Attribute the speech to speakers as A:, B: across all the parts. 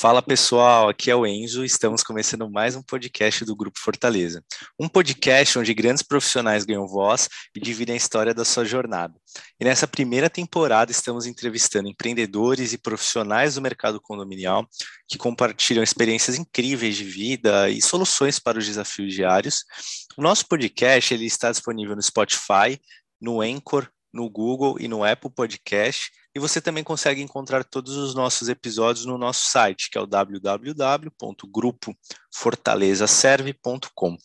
A: Fala pessoal, aqui é o Enzo. Estamos começando mais um podcast do Grupo Fortaleza. Um podcast onde grandes profissionais ganham voz e dividem a história da sua jornada. E nessa primeira temporada estamos entrevistando empreendedores e profissionais do mercado condominial que compartilham experiências incríveis de vida e soluções para os desafios diários. O nosso podcast ele está disponível no Spotify, no Anchor, no Google e no Apple Podcast e você também consegue encontrar todos os nossos episódios no nosso site, que é o www.grupofortalezaserve.com.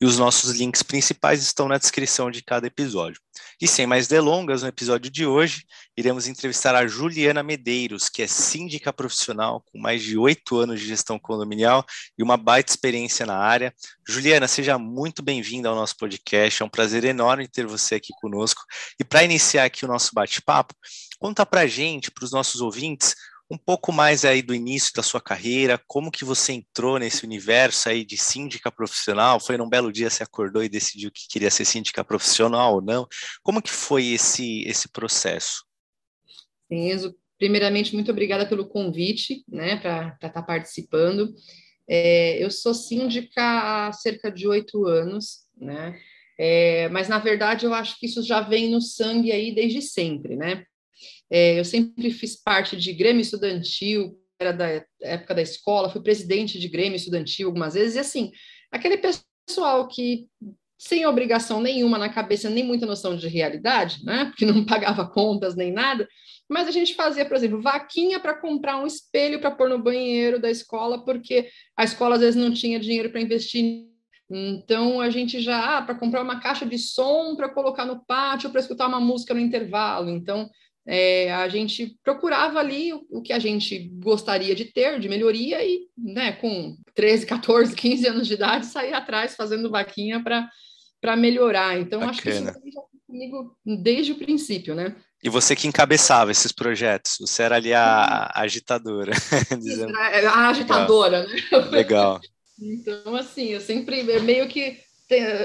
A: E os nossos links principais estão na descrição de cada episódio. E sem mais delongas, no episódio de hoje, iremos entrevistar a Juliana Medeiros, que é síndica profissional com mais de oito anos de gestão condominial e uma baita experiência na área. Juliana, seja muito bem-vinda ao nosso podcast. É um prazer enorme ter você aqui conosco. E para iniciar aqui o nosso bate-papo, Conta para a gente, para os nossos ouvintes, um pouco mais aí do início da sua carreira, como que você entrou nesse universo aí de síndica profissional? Foi num belo dia você acordou e decidiu que queria ser síndica profissional ou não? Como que foi esse esse processo?
B: Enzo, primeiramente muito obrigada pelo convite, né, para estar tá participando. É, eu sou síndica há cerca de oito anos, né? É, mas na verdade eu acho que isso já vem no sangue aí desde sempre, né? É, eu sempre fiz parte de Grêmio Estudantil, era da época da escola, fui presidente de Grêmio Estudantil algumas vezes, e assim, aquele pessoal que sem obrigação nenhuma na cabeça, nem muita noção de realidade, né? Porque não pagava contas nem nada, mas a gente fazia, por exemplo, vaquinha para comprar um espelho para pôr no banheiro da escola, porque a escola às vezes não tinha dinheiro para investir. Então a gente já ah, para comprar uma caixa de som para colocar no pátio para escutar uma música no intervalo. Então é, a gente procurava ali o, o, que a gente gostaria de ter, de melhoria, e né, com 13, 14, 15 anos de idade, sair atrás fazendo vaquinha para melhorar. Então, Bacana. acho que isso já comigo desde o princípio, né?
A: E você que encabeçava esses projetos, você era ali a, a agitadora.
B: dizendo... A agitadora,
A: Legal. né? Legal.
B: Então, assim, eu sempre meio que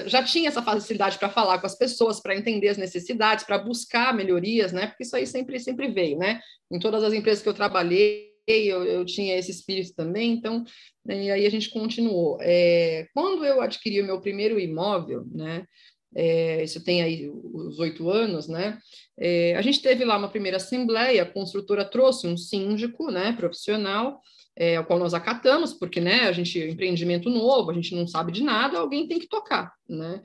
B: já tinha essa facilidade para falar com as pessoas, para entender as necessidades, para buscar melhorias, né? Porque isso aí sempre, sempre veio, né? Em todas as empresas que eu trabalhei, eu, eu tinha esse espírito também, então, né, e aí a gente continuou. É, quando eu adquiri o meu primeiro imóvel, né? É, isso tem aí os oito anos, né? É, a gente teve lá uma primeira assembleia, a construtora trouxe um síndico, né, profissional, é, ao qual nós acatamos, porque né, a gente empreendimento novo, a gente não sabe de nada, alguém tem que tocar, né?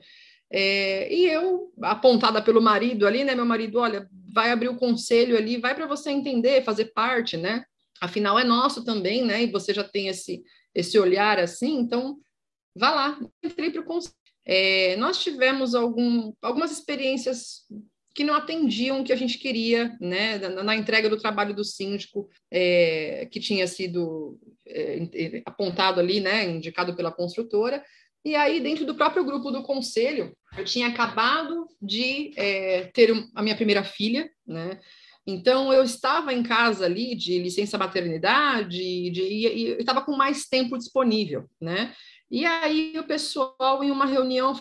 B: É, e eu, apontada pelo marido ali, né? Meu marido, olha, vai abrir o conselho ali, vai para você entender, fazer parte, né? Afinal, é nosso também, né? E você já tem esse, esse olhar assim, então vá lá, entrei para o conselho. É, nós tivemos algum, algumas experiências que não atendiam o que a gente queria, né, na, na entrega do trabalho do síndico, é, que tinha sido é, apontado ali, né, indicado pela construtora, e aí, dentro do próprio grupo do conselho, eu tinha acabado de é, ter a minha primeira filha, né, então, eu estava em casa ali de licença maternidade de, e estava com mais tempo disponível, né? E aí o pessoal, em uma reunião,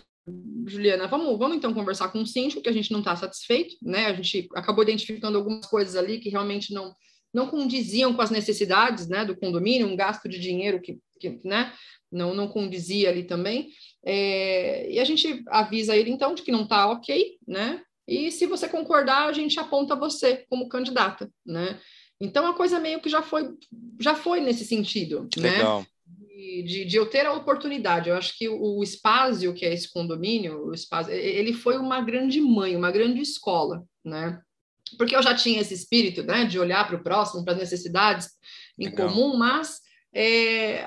B: Juliana, vamos, vamos então conversar com o síndico, que a gente não está satisfeito, né? A gente acabou identificando algumas coisas ali que realmente não, não condiziam com as necessidades né, do condomínio, um gasto de dinheiro que, que né, não, não condizia ali também. É, e a gente avisa ele, então, de que não está ok, né? E se você concordar, a gente aponta você como candidata, né? Então a coisa meio que já foi já foi nesse sentido, né? De, de, eu ter a oportunidade. Eu acho que o, o espaço que é esse condomínio, o espaço, ele foi uma grande mãe, uma grande escola, né? Porque eu já tinha esse espírito, né, de olhar para o próximo, para as necessidades em Legal. comum, mas é,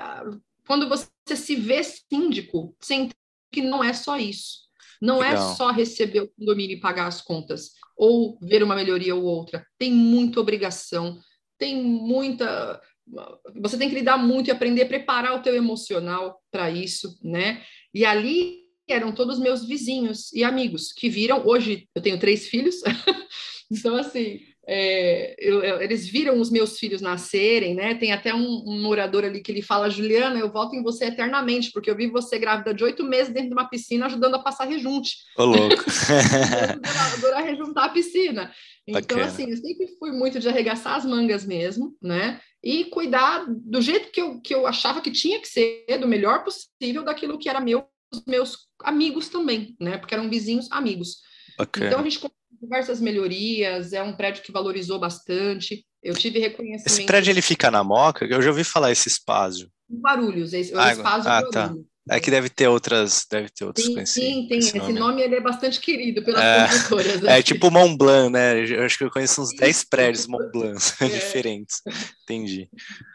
B: quando você se vê síndico, você entende que não é só isso. Não é Legal. é só receber o condomínio e pagar as contas, ou ver uma melhoria ou outra. Tem muita obrigação, tem muita você tem que lidar muito e aprender a preparar o teu emocional para isso, né? E ali eram todos meus vizinhos e amigos que viram. Hoje eu tenho três filhos, então assim é, eu, eu, eles viram os meus filhos nascerem, né? Tem até um, um, morador ali que ele fala, Juliana, eu volto em você eternamente, porque eu vi você grávida de oito meses dentro de uma piscina ajudando a passar rejunte.
A: Ô, louco!
B: adorar rejuntar a piscina. Então, Bacana. assim, eu sempre fui muito de arregaçar as mangas mesmo, né? E cuidar do jeito que eu, que eu achava que tinha que ser, do melhor possível, daquilo que era meu, meus amigos também, né? Porque eram vizinhos amigos. Okay. Então a gente diversas melhorias, é um prédio que valorizou bastante. Eu tive reconhecimento.
A: Esse prédio ele fica na Moca? Eu já ouvi falar esse espaço.
B: Barulhos, esse, ah, espaço
A: ah, tá. É que deve ter outras, deve ter outras
B: sim, sim, tem. Esse, esse nome. ele é bastante querido pelas
A: é,
B: construtoras.
A: É tipo Mont Blanc, né? Eu acho que eu conheço uns 10 prédios Mont Blanc é. diferentes. Entendi.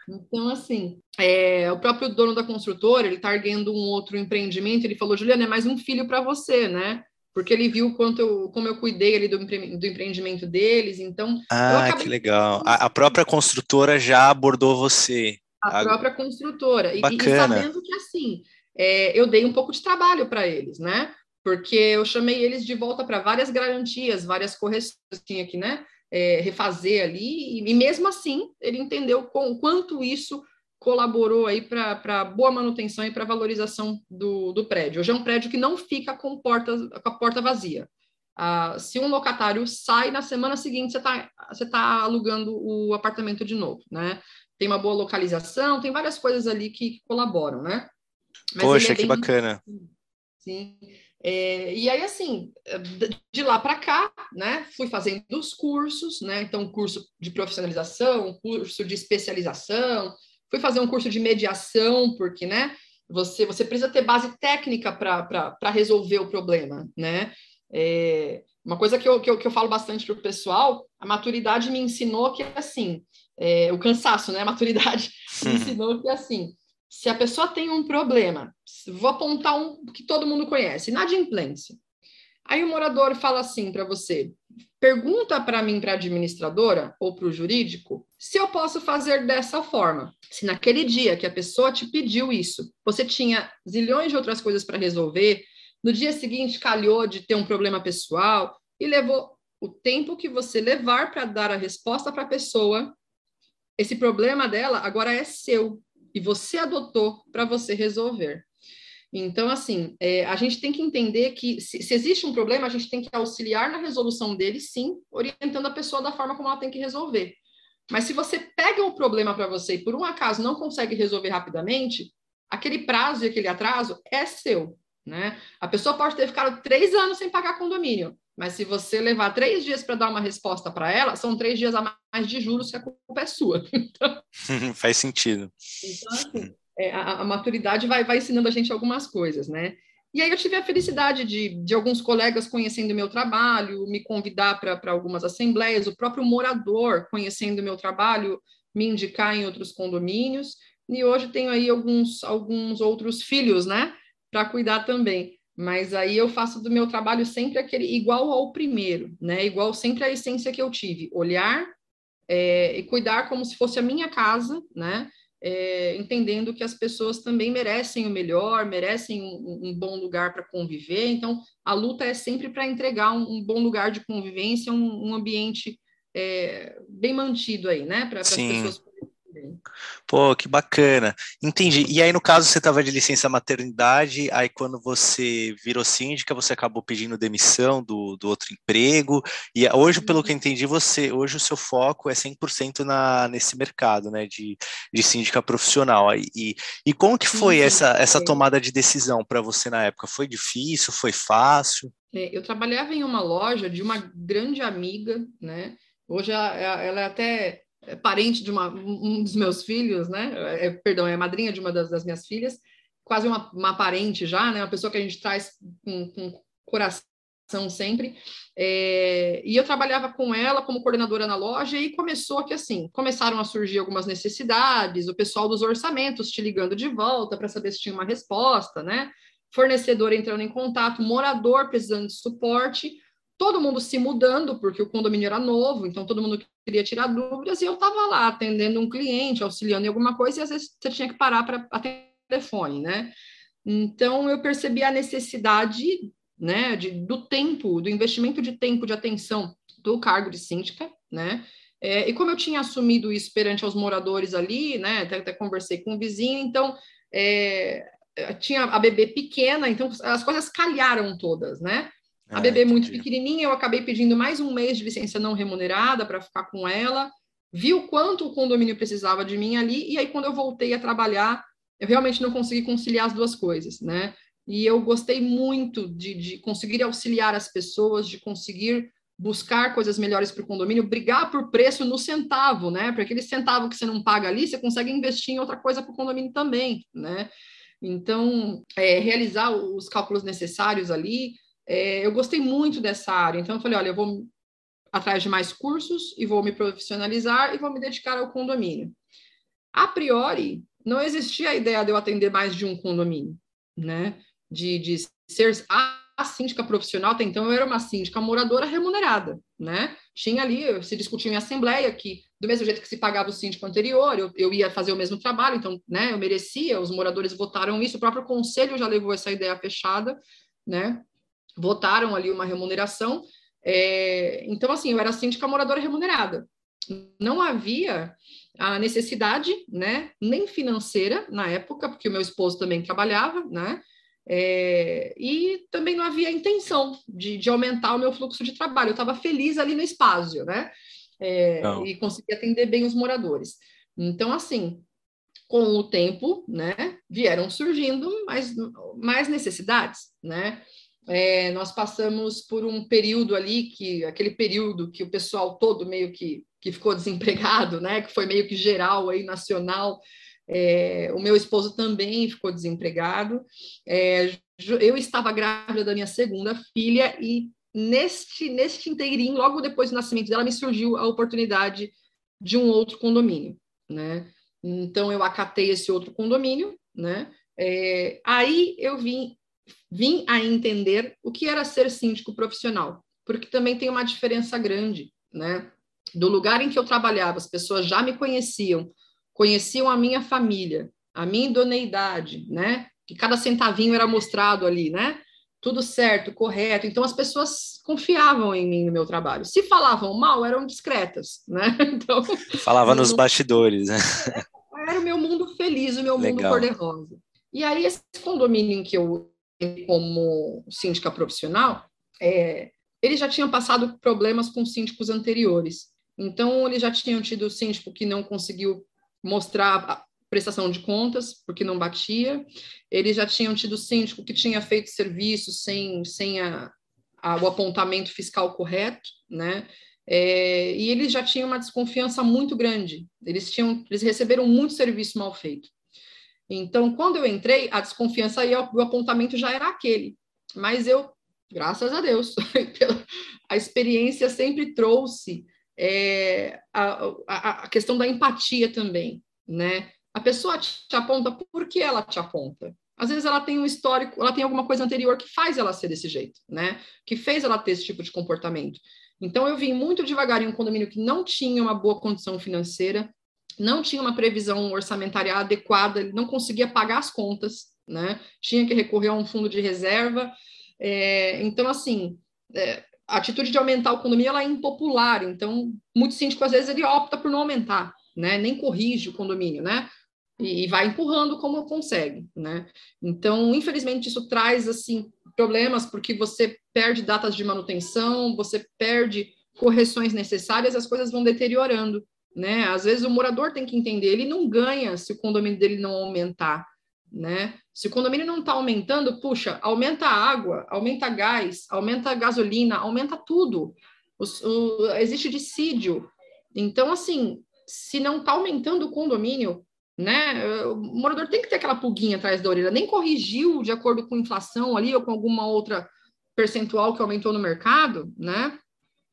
B: Então, assim, é, o próprio dono da construtora, ele tá erguendo um outro empreendimento, ele falou, Juliana, é mais um filho para você, né? porque ele viu quanto eu, como eu cuidei ali do, do empreendimento deles, então...
A: Ah, acabei... que legal. A, a, própria construtora já abordou você.
B: A, a... própria construtora. Bacana. E, e sabendo que, assim, é, eu dei um pouco de trabalho para eles, né? Porque eu chamei eles de volta para várias garantias, várias correções tinha que, né? É, refazer ali, e, e, mesmo assim ele entendeu com quanto isso colaborou aí para boa manutenção e para valorização do, do prédio. Hoje é um prédio que não fica com, porta, com a porta vazia. Ah, se um locatário sai, na semana seguinte você está você tá alugando o apartamento de novo, né? Tem uma boa localização, tem várias coisas ali que, que colaboram, né?
A: Mas Poxa, é que bacana.
B: Sim. É, e aí, assim, de lá para cá, né, fui fazendo os cursos, né, então curso de profissionalização, curso de especialização, fui fazer um curso de mediação, porque, né, você, você precisa ter base técnica para resolver o problema, né? É, uma coisa que eu, que eu, que eu falo bastante para o pessoal, a maturidade me ensinou que, assim, é, o cansaço, né? A maturidade me ensinou que, assim, se a pessoa tem um problema, vou apontar um que todo mundo conhece, inadimplência. Aí o morador fala assim para você: pergunta para mim, para a administradora ou para o jurídico, se eu posso fazer dessa forma. Se naquele dia que a pessoa te pediu isso, você tinha zilhões de outras coisas para resolver, no dia seguinte calhou de ter um problema pessoal e levou o tempo que você levar para dar a resposta para a pessoa, esse problema dela agora é seu e você adotou para você resolver. Então, assim, é, a gente tem que entender que se, se, existe um problema, a gente tem que auxiliar na resolução dele, sim, orientando a pessoa da forma como ela tem que resolver. Mas se você pega um problema para você e por um acaso não consegue resolver rapidamente, aquele prazo e aquele atraso é seu, né? A pessoa pode ter ficado três anos sem pagar condomínio, mas se você levar três dias para dar uma resposta para ela, são três dias a mais de juros que a culpa é sua. Então,
A: Faz sentido.
B: Então, assim, é, a, a, maturidade vai, vai ensinando a gente algumas coisas, né? E aí eu tive a felicidade de, de alguns colegas conhecendo o meu trabalho, me convidar para algumas assembleias, o próprio morador conhecendo o meu trabalho, me indicar em outros condomínios, e hoje tenho aí alguns, alguns outros filhos, né, para cuidar também. Mas aí eu faço do meu trabalho sempre aquele igual ao primeiro, né, igual sempre a essência que eu tive, olhar é, e cuidar como se fosse a minha casa, né, é, entendendo que as pessoas também merecem o melhor, merecem um, um bom lugar para conviver. Então, a luta é sempre para entregar um, um, bom lugar de convivência, um, um ambiente é, bem mantido aí, né? Para as pessoas
A: Pô, que bacana. Entendi. E aí, no caso, você estava de licença maternidade, aí quando você virou síndica, você acabou pedindo demissão do, do outro emprego, e hoje, pelo que eu uhum. entendi, você, hoje o seu foco é 100% na, nesse mercado, né, de, de síndica profissional. E, e como que foi sim, essa, essa tomada de decisão para você na época? Foi difícil? Foi fácil?
B: É, eu trabalhava em uma loja de uma grande amiga, né, Hoje ela, ela é até é parente de uma, um dos meus filhos, né? É, perdão, é madrinha de uma das, das, minhas filhas, quase uma, uma parente já, né? Uma pessoa que a gente traz com, com coração sempre. É, e eu trabalhava com ela como coordenadora na loja e começou que assim, começaram a surgir algumas necessidades, o pessoal dos orçamentos te ligando de volta para saber se tinha uma resposta, né? Fornecedor entrando em contato, morador precisando de suporte todo mundo se mudando, porque o condomínio era novo, então todo mundo queria tirar dúvidas, e eu estava lá atendendo um cliente, auxiliando em alguma coisa, e às vezes você tinha que parar para atender telefone, né? Então eu percebi a necessidade, né, de, do tempo, do investimento de tempo de atenção do cargo de síndica, né? É, e como eu tinha assumido isso perante aos moradores ali, né, até, até conversei com o vizinho, então é, tinha a bebê pequena, então as coisas calharam todas, né? A bebê é muito pequenininha, eu acabei pedindo mais um mês de licença não remunerada para ficar com ela. vi o quanto o condomínio precisava de mim ali, e aí quando eu voltei a trabalhar, eu realmente não consegui conciliar as duas coisas, né? E eu gostei muito de, de conseguir auxiliar as pessoas, de conseguir buscar coisas melhores para o condomínio, brigar por preço no centavo, né? Porque aquele centavo que você não paga ali, você consegue investir em outra coisa para o condomínio também, né? Então, é, realizar os cálculos necessários ali, é, eu gostei muito dessa área. Então, eu falei, olha, eu vou atrás de mais cursos e vou me profissionalizar e vou me dedicar ao condomínio. A priori, não existia a ideia de eu atender mais de um condomínio, né? De, de ser a síndica profissional, até então eu era uma síndica moradora remunerada, né? Tinha ali, se discutia em assembleia que, do mesmo jeito que se pagava o síndico anterior, eu, eu ia fazer o mesmo trabalho, então, né, eu merecia, os moradores votaram isso, o próprio conselho já levou essa ideia fechada, né? Votaram ali uma remuneração, é, então, assim, eu era síndica moradora remunerada. Não havia a necessidade, né, nem financeira na época, porque o meu esposo também trabalhava, né, é, e também não havia intenção de, de, aumentar o meu fluxo de trabalho. Eu estava feliz ali no espaço, né, é, e consegui atender bem os moradores. Então, assim, com o tempo, né, vieram surgindo mais, mais necessidades, né, é, nós passamos por um período ali que aquele período que o pessoal todo meio que, que ficou desempregado, né? Que foi meio que geral aí nacional. É, o meu esposo também ficou desempregado. É, eu estava grávida da minha segunda filha e neste neste inteirinho, logo depois do nascimento dela, me surgiu a oportunidade de um outro condomínio, né? Então eu acatei esse outro condomínio, né? É, aí eu vim vim a entender o que era ser síndico profissional, porque também tem uma diferença grande, né? Do lugar em que eu trabalhava, as pessoas já me conheciam, conheciam a minha família, a minha idoneidade, né? Que cada centavinho era mostrado ali, né? Tudo certo, correto. Então as pessoas confiavam em mim no meu trabalho. Se falavam mal, eram discretas, né? Então
A: falava nos bastidores, né?
B: Era o meu mundo feliz, o meu Legal. mundo cor-de-rosa. E aí esse condomínio em que eu como síndica profissional, é, eles já tinham passado problemas com síndicos anteriores. Então, eles já tinham tido síndico que não conseguiu mostrar a prestação de contas, porque não batia. Eles já tinham tido síndico que tinha feito serviço sem, sem a, a, o apontamento fiscal correto, né? É, e eles já tinham uma desconfiança muito grande. Eles tinham, eles receberam muito serviço mal feito. Então, quando eu entrei, a desconfiança e o apontamento já era aquele. Mas eu, graças a Deus, a experiência sempre trouxe é, a, a, a, questão da empatia também, né? A pessoa te aponta por que ela te aponta. Às vezes ela tem um histórico, ela tem alguma coisa anterior que faz ela ser desse jeito, né? Que fez ela ter esse tipo de comportamento. Então eu vim muito devagar em um condomínio que não tinha uma boa condição financeira, não tinha uma previsão orçamentária adequada, ele não conseguia pagar as contas, né? Tinha que recorrer a um fundo de reserva. É, então, assim, é, a atitude de aumentar o condomínio ela é impopular. Então, muito síndico, às vezes, ele opta por não aumentar, né? Nem corrige o condomínio, né? E, e vai empurrando como consegue, né? Então, infelizmente, isso traz, assim, problemas, porque você perde datas de manutenção, você perde correções necessárias, as coisas vão deteriorando né? Às vezes o morador tem que entender, ele não ganha se o condomínio dele não aumentar, né? Se o condomínio não está aumentando, puxa, aumenta a água, aumenta gás, aumenta a gasolina, aumenta tudo. O, o, existe dissídio. Então, assim, se não está aumentando o condomínio, né? O morador tem que ter aquela pulguinha atrás da orelha, nem corrigiu de acordo com inflação ali ou com alguma outra percentual que aumentou no mercado, né?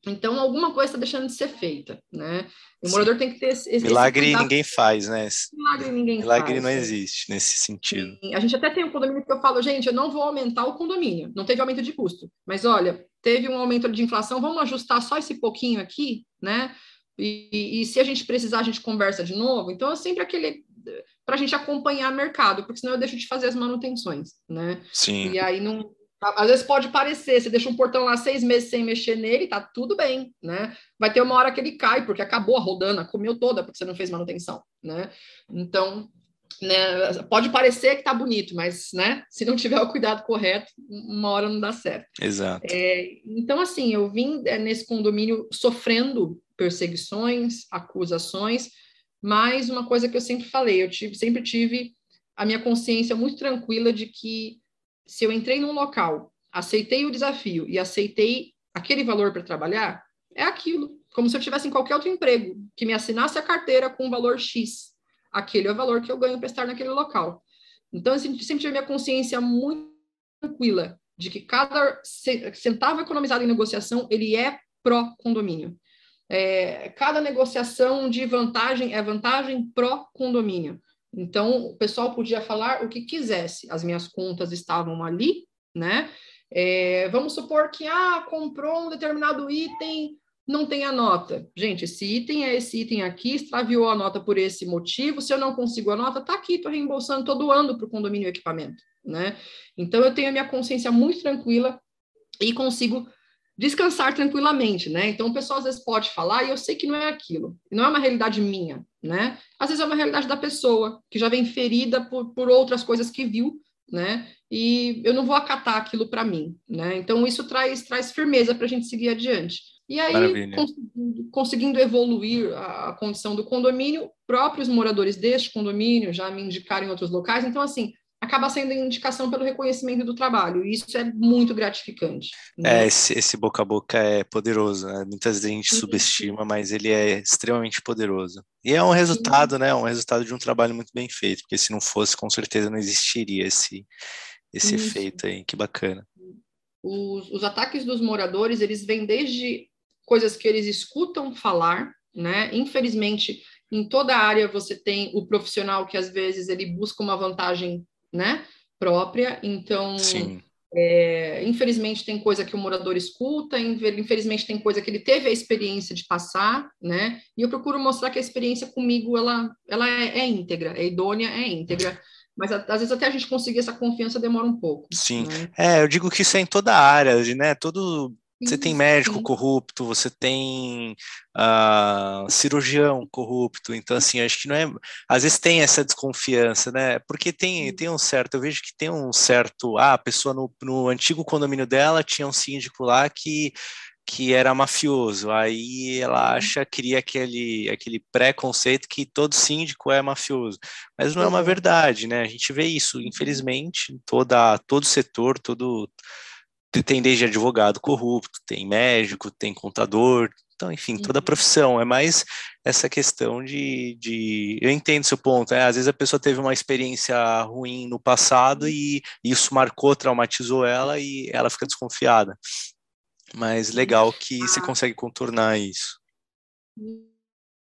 B: Então, alguma coisa está deixando de ser feita, né? O Sim. morador tem que ter esse.
A: Milagre esse ninguém faz, né?
B: Milagre ninguém
A: Milagre
B: faz.
A: não existe nesse sentido.
B: Sim. A gente até tem um condomínio que eu falo, gente, eu não vou aumentar o condomínio, não teve aumento de custo. Mas olha, teve um aumento de inflação, vamos ajustar só esse pouquinho aqui, né? E, e se a gente precisar, a gente conversa de novo. Então, é sempre aquele para a gente acompanhar o mercado, porque senão eu deixo de fazer as manutenções, né?
A: Sim.
B: E aí não, às vezes pode parecer, você deixa um portão lá seis meses sem mexer nele, tá tudo bem, né? Vai ter uma hora que ele cai, porque acabou a rodana, comeu toda, porque você não fez manutenção, né? Então, né, pode parecer que tá bonito, mas, né, se não tiver o cuidado correto, uma hora não dá certo.
A: Exato.
B: É, então, assim, eu vim é, nesse condomínio sofrendo perseguições, acusações, mas uma coisa que eu sempre falei, eu tive, sempre tive a minha consciência muito tranquila de que se eu entrei num local, aceitei o desafio e aceitei aquele valor para trabalhar, é aquilo, como se eu tivesse em qualquer outro emprego, que me assinasse a carteira com um valor X. Aquele é o valor que eu ganho para estar naquele local. Então, eu sempre tive a minha consciência muito tranquila de que cada centavo economizado em negociação, ele é pró-condomínio. É, cada negociação de vantagem é vantagem pró-condomínio. Então, o pessoal podia falar o que quisesse. As minhas contas estavam ali, né? É, vamos supor que, ah, comprou um determinado item, não tem a nota. Gente, esse item é esse item aqui, extraviou a nota por esse motivo. Se eu não consigo a nota, tá aqui, estou reembolsando, estou doando para o condomínio o equipamento, né? Então, eu tenho a minha consciência muito tranquila e consigo descansar tranquilamente, né? Então o pessoal às vezes pode falar e eu sei que não é aquilo, não é uma realidade minha, né? Às vezes é uma realidade da pessoa que já vem ferida por, por outras coisas que viu, né? E eu não vou acatar aquilo para mim, né? Então isso traz traz firmeza para a gente seguir adiante. E aí, conseguindo, conseguindo, evoluir a, a condição do condomínio, próprios moradores deste condomínio já me indicaram em outros locais. Então, assim, acaba sendo indicação pelo reconhecimento do trabalho, e isso é muito gratificante.
A: Né? É, esse, esse, boca a boca é poderoso, né? Muitas vezes a gente Sim. subestima, mas ele é extremamente poderoso. E é um resultado, Sim. né? Um resultado de um trabalho muito bem feito, porque se não fosse, com certeza não existiria esse, esse efeito aí, que bacana.
B: Os, os ataques dos moradores, eles vêm desde coisas que eles escutam falar, né? Infelizmente, em toda área você tem o profissional que às vezes ele busca uma vantagem né, própria. Então, é, infelizmente tem coisa que o morador escuta, infelizmente tem coisa que ele teve a experiência de passar, né? E eu procuro mostrar que a experiência comigo ela, ela é, é íntegra, é idônea, é íntegra. Mas às vezes até a gente conseguir essa confiança demora um pouco.
A: Sim, né? é, eu digo que isso é em toda a área, né? Todo você tem médico sim. corrupto, você tem uh, cirurgião corrupto, então assim, acho que não é. Às vezes tem essa desconfiança, né? Porque tem, tem um certo, eu vejo que tem um certo. Ah, a pessoa no, no antigo condomínio dela tinha um síndico lá que que era mafioso. Aí ela acha, cria aquele, aquele preconceito que todo síndico é mafioso. Mas não é uma verdade, né? A gente vê isso, infelizmente, em toda, todo setor, todo tem desde advogado corrupto, tem médico, tem contador, então, enfim, toda a uhum. profissão. É mais essa questão de. de eu entendo seu ponto. É, às vezes a pessoa teve uma experiência ruim no passado e isso marcou, traumatizou ela e ela fica desconfiada. Mas legal que você ah. consegue contornar isso.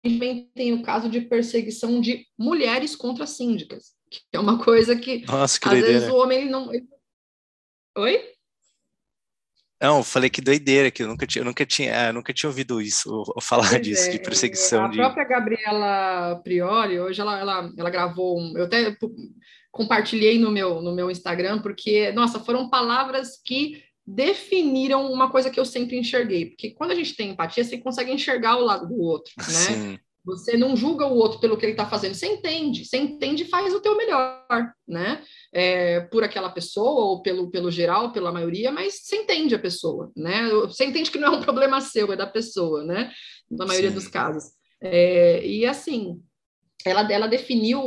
B: Também tem o caso de perseguição de mulheres contra síndicas, que é uma coisa que,
A: Nossa, que
B: às
A: doideira.
B: vezes o homem não. Oi?
A: Não, eu falei que doideira, que eu nunca tinha, eu nunca tinha, eu é, nunca tinha ouvido isso, ou, falar pois disso, é, de perseguição.
B: A
A: de...
B: própria Gabriela Prioli, hoje ela, ela, ela gravou, um, eu até compartilhei no meu, no meu Instagram, porque, nossa, foram palavras que definiram uma coisa que eu sempre enxerguei, porque quando a gente tem empatia, você consegue enxergar o lado do outro, né? Sim. Você não julga o outro pelo que ele está fazendo, você entende, você entende e faz o teu melhor, né? É, por aquela pessoa, ou pelo, pelo geral, pela maioria, mas você entende a pessoa, né? Você entende que não é um problema seu, é da pessoa, né? Na maioria Sim. dos casos. É, e assim, ela, ela definiu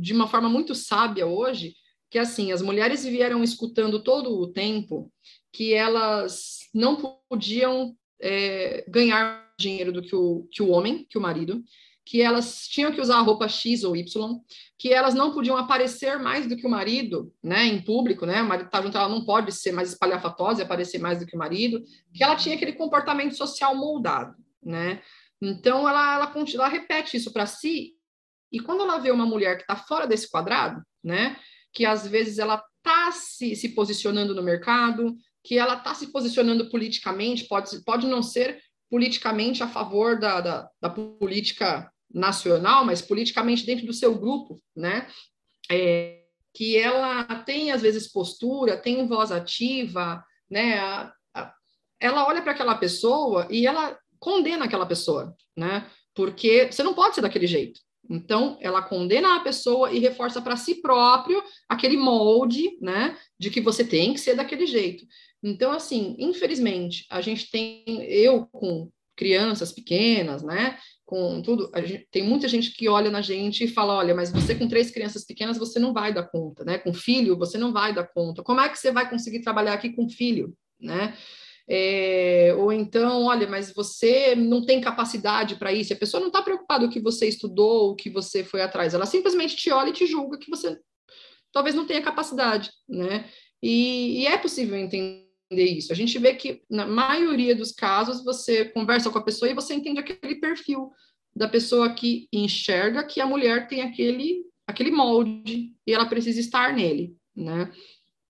B: de uma forma muito sábia hoje que assim, as mulheres vieram escutando todo o tempo que elas não podiam é, ganhar dinheiro do que o, que o homem, que o marido, que elas tinham que usar a roupa X ou Y, que elas não podiam aparecer mais do que o marido, né, em público, né, o marido tá junto, ela não pode ser mais espalhafatosa e aparecer mais do que o marido, que ela tinha aquele comportamento social moldado, né, então ela, ela, ela repete isso para si, e quando ela vê uma mulher que está fora desse quadrado, né, que às vezes ela está se, se posicionando no mercado, que ela está se posicionando politicamente, pode, pode não ser politicamente a favor da, da, da política nacional, mas politicamente dentro do seu grupo, né? É, que ela tem às vezes postura, tem voz ativa, né? A, a, ela olha para aquela pessoa e ela condena aquela pessoa, né? Porque você não pode ser daquele jeito. Então, ela condena a pessoa e reforça para si próprio aquele molde, né, de que você tem que ser daquele jeito. Então, assim, infelizmente, a gente tem, eu com crianças pequenas, né? Com tudo, gente, tem muita gente que olha na gente e fala: olha, mas você com três crianças pequenas você não vai dar conta, né? Com filho você não vai dar conta. Como é que você vai conseguir trabalhar aqui com filho, né? É, ou então, olha, mas você não tem capacidade para isso. A pessoa não está preocupada o que você estudou, o que você foi atrás. Ela simplesmente te olha e te julga que você talvez não tenha capacidade, né? E, e é possível entender isso. A gente vê que na maioria dos casos você conversa com a pessoa e você entende aquele perfil da pessoa que enxerga que a mulher tem aquele aquele molde e ela precisa estar nele, né?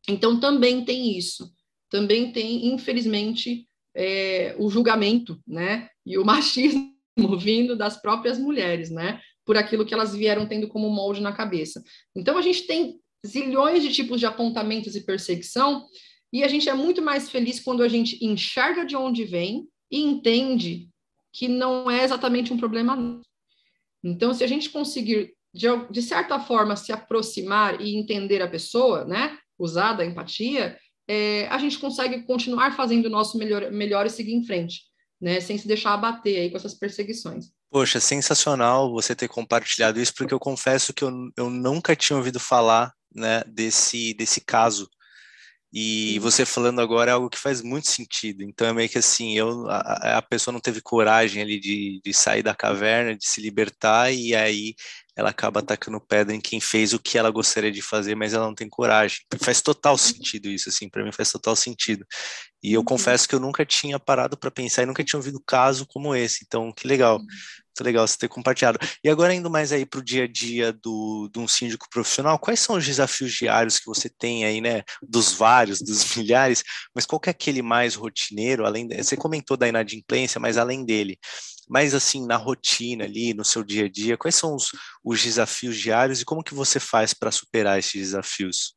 B: Então também tem isso também tem, infelizmente, é, o julgamento, né? E o machismo vindo das próprias mulheres, né? Por aquilo que elas vieram tendo como molde na cabeça. Então, a gente tem zilhões de tipos de apontamentos e perseguição, e a gente é muito mais feliz quando a gente enxerga de onde vem e entende que não é exatamente um problema. Então, se a gente conseguir, de, de certa forma, se aproximar e entender a pessoa, né? Usar da empatia, é, a gente consegue continuar fazendo o nosso melhor, melhor e seguir em frente, né? Sem se deixar abater aí com essas perseguições.
A: Poxa, sensacional você ter compartilhado isso, porque eu confesso que eu, eu nunca tinha ouvido falar né, desse, desse caso. E você falando agora é algo que faz muito sentido. Então é meio que assim, eu, a, a pessoa não teve coragem ali de, de sair da caverna, de se libertar, e aí ela acaba atacando pedra em quem fez o que ela gostaria de fazer, mas ela não tem coragem. Faz total sentido isso, assim, para mim faz total sentido. E eu uhum. confesso que eu nunca tinha parado para pensar e nunca tinha ouvido caso como esse. Então, que legal. Muito legal você ter compartilhado. E agora, indo mais aí para o dia a dia do, de um síndico profissional, quais são os desafios diários que você tem aí, né? Dos vários, dos milhares, mas qual que é aquele mais rotineiro, além de, Você comentou da inadimplência, mas além dele, mas assim, na rotina ali, no seu dia a dia, quais são os, os desafios diários e como que você faz para superar esses desafios?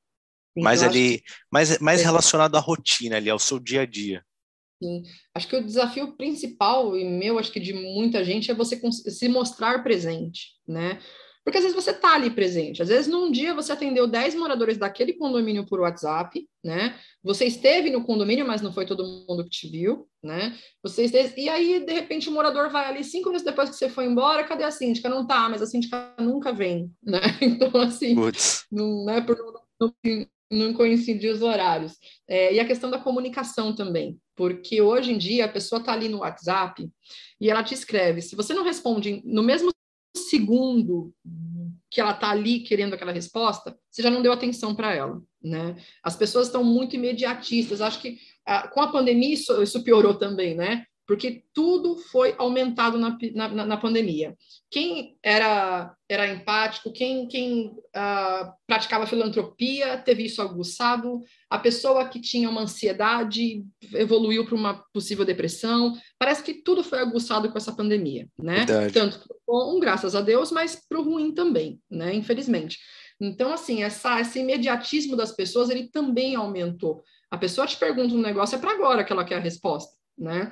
A: Sim, mais ali, mais, mais relacionado à rotina ali, ao seu dia a dia.
B: Sim. Acho que o desafio principal, e meu, acho que de muita gente, é você se mostrar presente, né? Porque às vezes você está ali presente. Às vezes, num dia, você atendeu 10 moradores daquele condomínio por WhatsApp, né? Você esteve no condomínio, mas não foi todo mundo que te viu, né? Você esteve... E aí, de repente, o morador vai ali cinco minutos depois que você foi embora, cadê a síndica? Não tá, mas a síndica nunca vem, né? Então, assim, não, né, por não, não coincidir os horários. É, e a questão da comunicação também, porque hoje em dia a pessoa está ali no WhatsApp e ela te escreve. Se você não responde no mesmo segundo que ela está ali querendo aquela resposta, você já não deu atenção para ela, né? As pessoas estão muito imediatistas. Acho que ah, com a pandemia isso, isso piorou também, né? Porque tudo foi aumentado na, na, na pandemia. Quem era, era empático, quem, quem uh, praticava filantropia, teve isso aguçado, a pessoa que tinha uma ansiedade evoluiu para uma possível depressão. Parece que tudo foi aguçado com essa pandemia, né? Verdade. Tanto para o bom, graças a Deus, mas para o ruim também, né? Infelizmente. Então, assim, essa, esse imediatismo das pessoas, ele também aumentou. A pessoa te pergunta um negócio, é para agora que ela quer a resposta, né?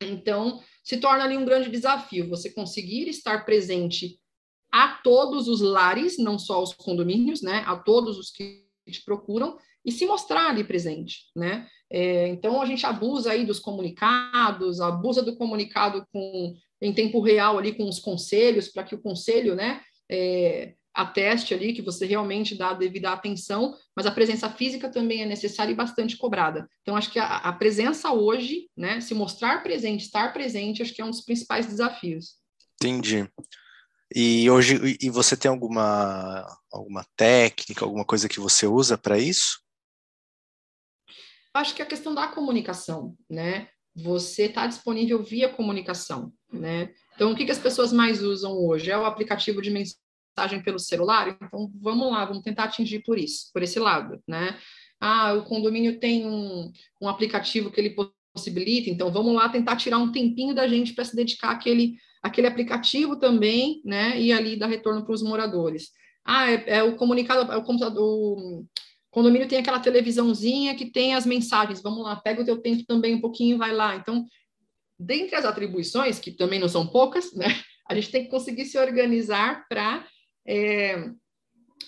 B: Então, se torna ali um grande desafio você conseguir estar presente a todos os lares, não só os condomínios, né, a todos os que te procuram e se mostrar ali presente, né? É, então a gente abusa aí dos comunicados, abusa do comunicado com em tempo real ali com os conselhos para que o conselho, né, é, ateste ali que você realmente dá a devida atenção, mas a presença física também é necessária e bastante cobrada. Então, acho que a, a, presença hoje, né, se mostrar presente, estar presente, acho que é um dos principais desafios.
A: Entendi. E hoje, e você tem alguma, alguma técnica, alguma coisa que você usa para isso?
B: Acho que a questão da comunicação, né? Você está disponível via comunicação, né? Então, o que, que as pessoas mais usam hoje? É o aplicativo de mensagem mensagem pelo celular, então vamos lá, vamos tentar atingir por isso, por esse lado, né? Ah, o condomínio tem um, um aplicativo que ele possibilita, então vamos lá tentar tirar um tempinho da gente para se dedicar àquele, àquele aplicativo também, né? E ali dar retorno para os moradores. Ah, é, é, o comunicado, é o computador, o condomínio tem aquela televisãozinha que tem as mensagens, vamos lá, pega o teu tempo também um pouquinho e vai lá. Então, dentre as atribuições, que também não são poucas, né? A gente tem que conseguir se organizar para é,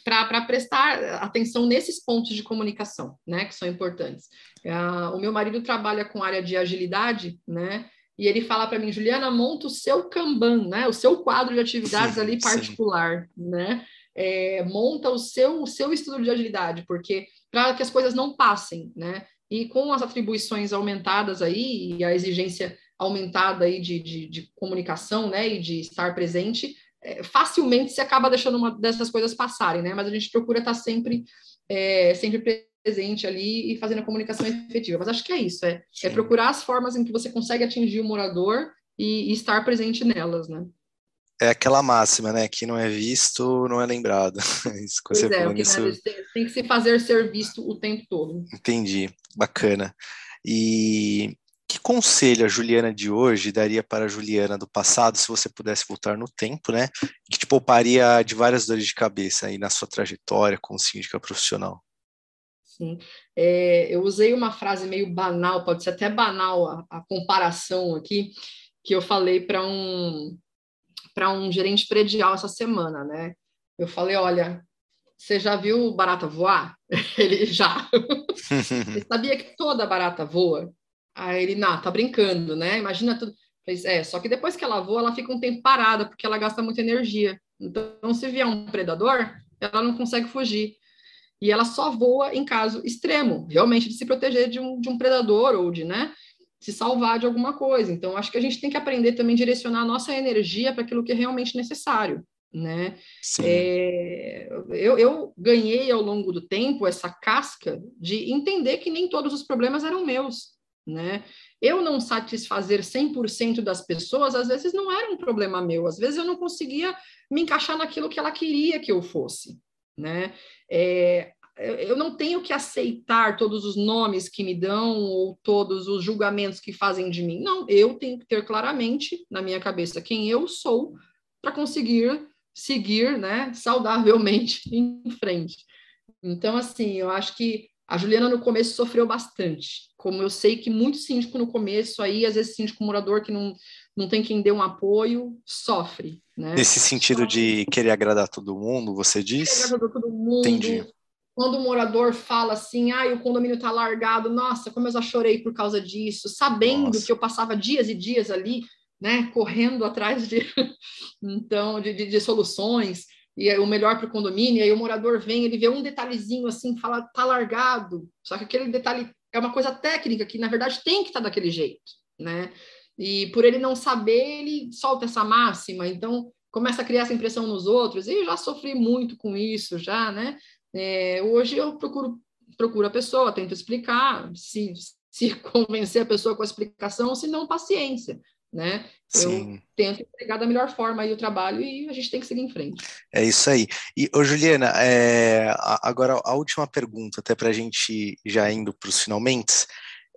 B: para prestar atenção nesses pontos de comunicação, né, que são importantes. Uh, o meu marido trabalha com área de agilidade, né, e ele fala para mim, Juliana, monta o seu Kanban, né? O seu quadro de atividades ali particular, sim. né? É, monta o seu, o seu estudo de agilidade, porque para que as coisas não passem, né? E com as atribuições aumentadas aí e a exigência aumentada aí de, de, de comunicação, né? E de estar presente, é, facilmente se acaba deixando uma dessas coisas passarem, né? Mas a gente procura estar sempre, é, sempre presente ali e fazendo a comunicação efetiva. Mas acho que é isso, é, é procurar as formas em que você consegue atingir o morador e, e, estar presente nelas, né?
A: É aquela máxima, né? Que não é visto, não é lembrado.
B: isso que você é, isso... tem, tem que se fazer ser visto o tempo todo.
A: Entendi, bacana. E que conselho a Juliana de hoje daria para a Juliana do passado, se você pudesse voltar no tempo, né? Que te pouparia de várias dores de cabeça aí na sua trajetória como síndica profissional?
B: Sim. É, eu usei uma frase meio banal, pode ser até banal a, a comparação aqui, que eu falei para um para um gerente predial essa semana, né? Eu falei, olha, você já viu barata voar? Ele já. você sabia que toda barata voa? Aí ele, não, tá brincando, né? Imagina tudo. É, só que depois que ela voa, ela fica um tempo parada, porque ela gasta muita energia. Então, se vier um predador, ela não consegue fugir. E ela só voa em caso extremo, realmente de se proteger de um, de um predador ou de, né, se salvar de alguma coisa. Então, acho que a gente tem que aprender também a direcionar a nossa energia para aquilo que é realmente necessário, né? É, eu, eu ganhei ao longo do tempo essa casca de entender que nem todos os problemas eram meus, né? Eu não satisfazer 100% das pessoas, às vezes não era um problema meu, às vezes eu não conseguia me encaixar naquilo que ela queria que eu fosse, né? É, eu não tenho que aceitar todos os nomes que me dão ou todos os julgamentos que fazem de mim. Não, eu tenho que ter claramente na minha cabeça quem eu sou para conseguir seguir, né, saudavelmente em frente. Então, assim, eu acho que a Juliana no começo sofreu bastante. Como eu sei que muito síndico no começo aí, às vezes síndico morador que não, não tem quem dê um apoio, sofre. Né?
A: Nesse sentido de querer agradar todo mundo, você diz?
B: Querer agradar todo mundo. Entendi. Quando o morador fala assim, ah, o condomínio está largado, nossa, como eu já chorei por causa disso, sabendo nossa. que eu passava dias e dias ali, né, correndo atrás de, então, de, de, de soluções e é o melhor para o condomínio, aí o morador vem, ele vê um detalhezinho assim, fala, tá largado, só que aquele detalhe é uma coisa técnica que, na verdade, tem que estar tá daquele jeito, né? E por ele não saber, ele solta essa máxima, então começa a criar essa impressão nos outros, e já sofri muito com isso, já, né? É, hoje eu procuro, procuro a pessoa, tento explicar, se, se convencer a pessoa com a explicação, se não, paciência né? Sim. Eu tento entregar da melhor forma aí o trabalho e a gente tem que seguir em frente.
A: É isso aí. E, ô Juliana, é, agora a última pergunta, até para a gente já indo para os finalmente,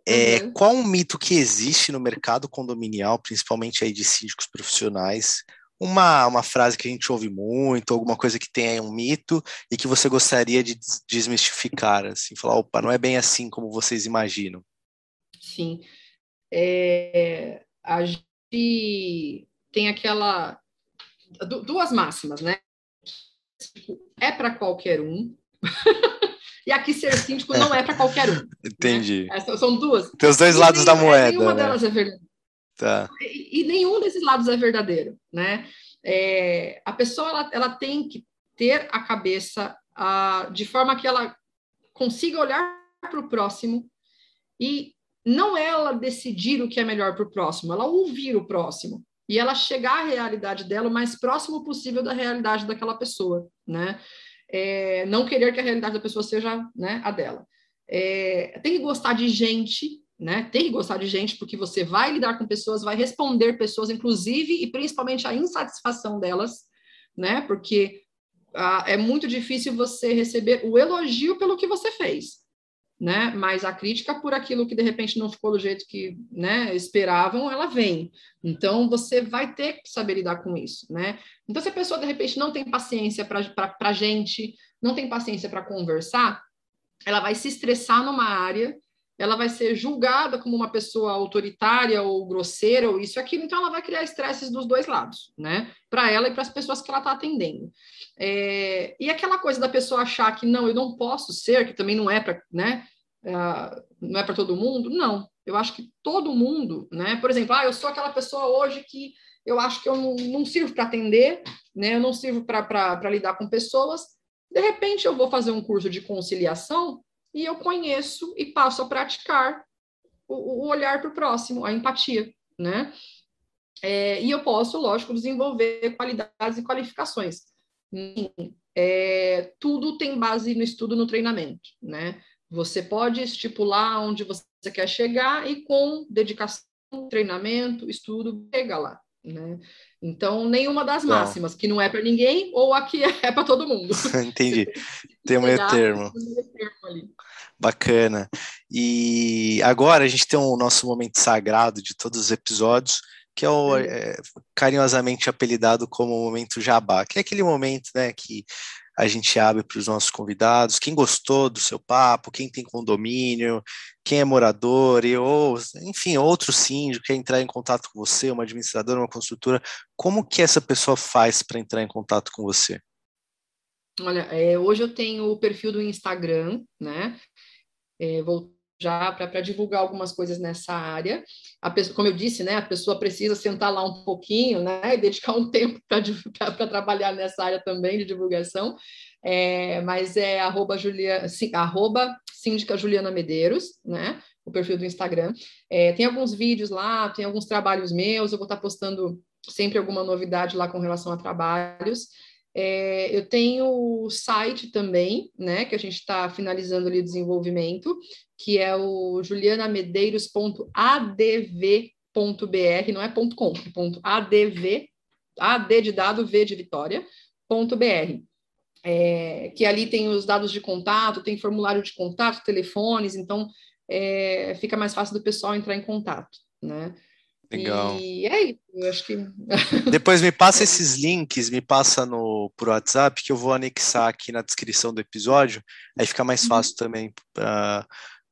A: é, uhum. qual um mito que existe no mercado condominial, principalmente aí de síndicos profissionais, uma, uma frase que a gente ouve muito, alguma coisa que tenha um mito e que você gostaria de desmistificar, assim, falar, opa, não é bem assim como vocês imaginam.
B: Sim. É, a gente tem aquela duas máximas, né? É para qualquer um. e aqui ser síndico não é para qualquer um. Né?
A: Entendi.
B: Né? são duas.
A: Tem os dois e lados da moeda. Nenhuma
B: né? delas é verdadeira. Tá. E, e, nenhum desses lados é verdadeiro, né? É, a pessoa ela, ela tem que ter a cabeça de forma que ela consiga olhar para o próximo e não ela decidir o que é melhor para o próximo, ela ouvir o próximo e ela chegar à realidade dela o mais próximo possível da realidade daquela pessoa, né? É, não querer que a realidade da pessoa seja né, a dela. É, tem que gostar de gente, né? Tem que gostar de gente porque você vai lidar com pessoas, vai responder pessoas, inclusive e principalmente a insatisfação delas, né? Porque ah, é muito difícil você receber o elogio pelo que você fez né? Mas a crítica por aquilo que de repente não ficou do jeito que, né, esperavam, ela vem. Então você vai ter que saber lidar com isso, né? Então se a pessoa de repente não tem paciência para gente, não tem paciência para conversar, ela vai se estressar numa área, ela vai ser julgada como uma pessoa autoritária ou grosseira ou isso aquilo, então ela vai criar estresses dos dois lados, né? Para ela e para as pessoas que ela está atendendo. É, e aquela coisa da pessoa achar que não, eu não posso ser, que também não é para, né? uh, não é para todo mundo? Não. Eu acho que todo mundo, né? Por exemplo, ah, eu sou aquela pessoa hoje que eu acho que eu não, não sirvo para atender, né? Eu não sirvo para lidar com pessoas. De repente, eu vou fazer um curso de conciliação e eu conheço e passo a praticar o, o olhar para o próximo, a empatia, né? É, e eu posso, lógico, desenvolver qualidades e qualificações. É, tudo tem base no estudo, no treinamento, né? Você pode estipular onde você quer chegar e com dedicação, treinamento, estudo, chega lá. Né? Então, nenhuma das então, máximas, que não é para ninguém, ou a que é para todo mundo.
A: Entendi. Tem um meio termo. Bacana. E agora a gente tem o nosso momento sagrado de todos os episódios, que é o é, carinhosamente apelidado como momento jabá, que é aquele momento né, que a gente abre para os nossos convidados, quem gostou do seu papo, quem tem condomínio, quem é morador, e, ou, enfim, outro síndico quer entrar em contato com você, uma administradora, uma construtora, como que essa pessoa faz para entrar em contato com você?
B: Olha, é, hoje eu tenho o perfil do Instagram, né? É, vou já para divulgar algumas coisas nessa área. Pessoa, como eu disse, né, a pessoa precisa sentar lá um pouquinho, né, e dedicar um tempo para trabalhar nessa área também de divulgação. É, mas é arroba, sim, arroba síndica Juliana Medeiros, né, o perfil do Instagram. É, tem alguns vídeos lá, tem alguns trabalhos meus, eu vou estar postando sempre alguma novidade lá com relação a trabalhos. É, eu tenho o site também, né, que a gente está finalizando ali o desenvolvimento, que é o julianamedeiros.adv.br, não é ponto .com, é ponto .adv, AD de dado, V de Vitória, ponto .br. É, que ali tem os dados de contato, tem formulário de contato, telefones, então é, fica mais fácil do pessoal entrar em contato, né?
A: Legal.
B: E é isso, eu acho que.
A: Depois me passa esses links, me passa no por WhatsApp, que eu vou anexar aqui na descrição do episódio, aí fica mais uhum. fácil também para.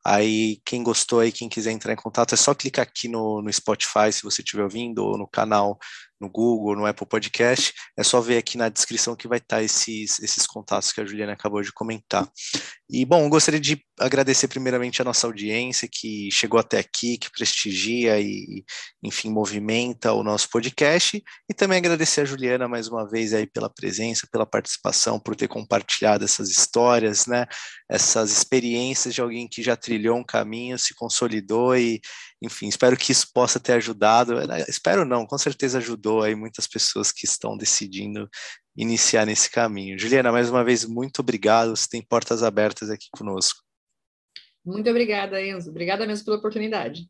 A: Aí, quem gostou aí, quem quiser entrar em contato, é só clicar aqui no, no Spotify, se você estiver ouvindo, ou no canal no Google, no Apple Podcast, é só ver aqui na descrição que vai estar esses, esses contatos que a Juliana acabou de comentar. E, bom, gostaria de agradecer primeiramente a nossa audiência que chegou até aqui, que prestigia e, enfim, movimenta o nosso podcast, e também agradecer a Juliana mais uma vez aí pela presença, pela participação, por ter compartilhado essas histórias, né, essas experiências de alguém que já trilhou um caminho, se consolidou e, enfim, espero que isso possa ter ajudado, espero não, com certeza ajudou ajudou aí muitas pessoas que estão decidindo iniciar nesse caminho. Juliana, mais uma vez, muito obrigado. Você tem portas abertas aqui conosco.
B: Muito obrigada, Enzo. Obrigada mesmo pela oportunidade.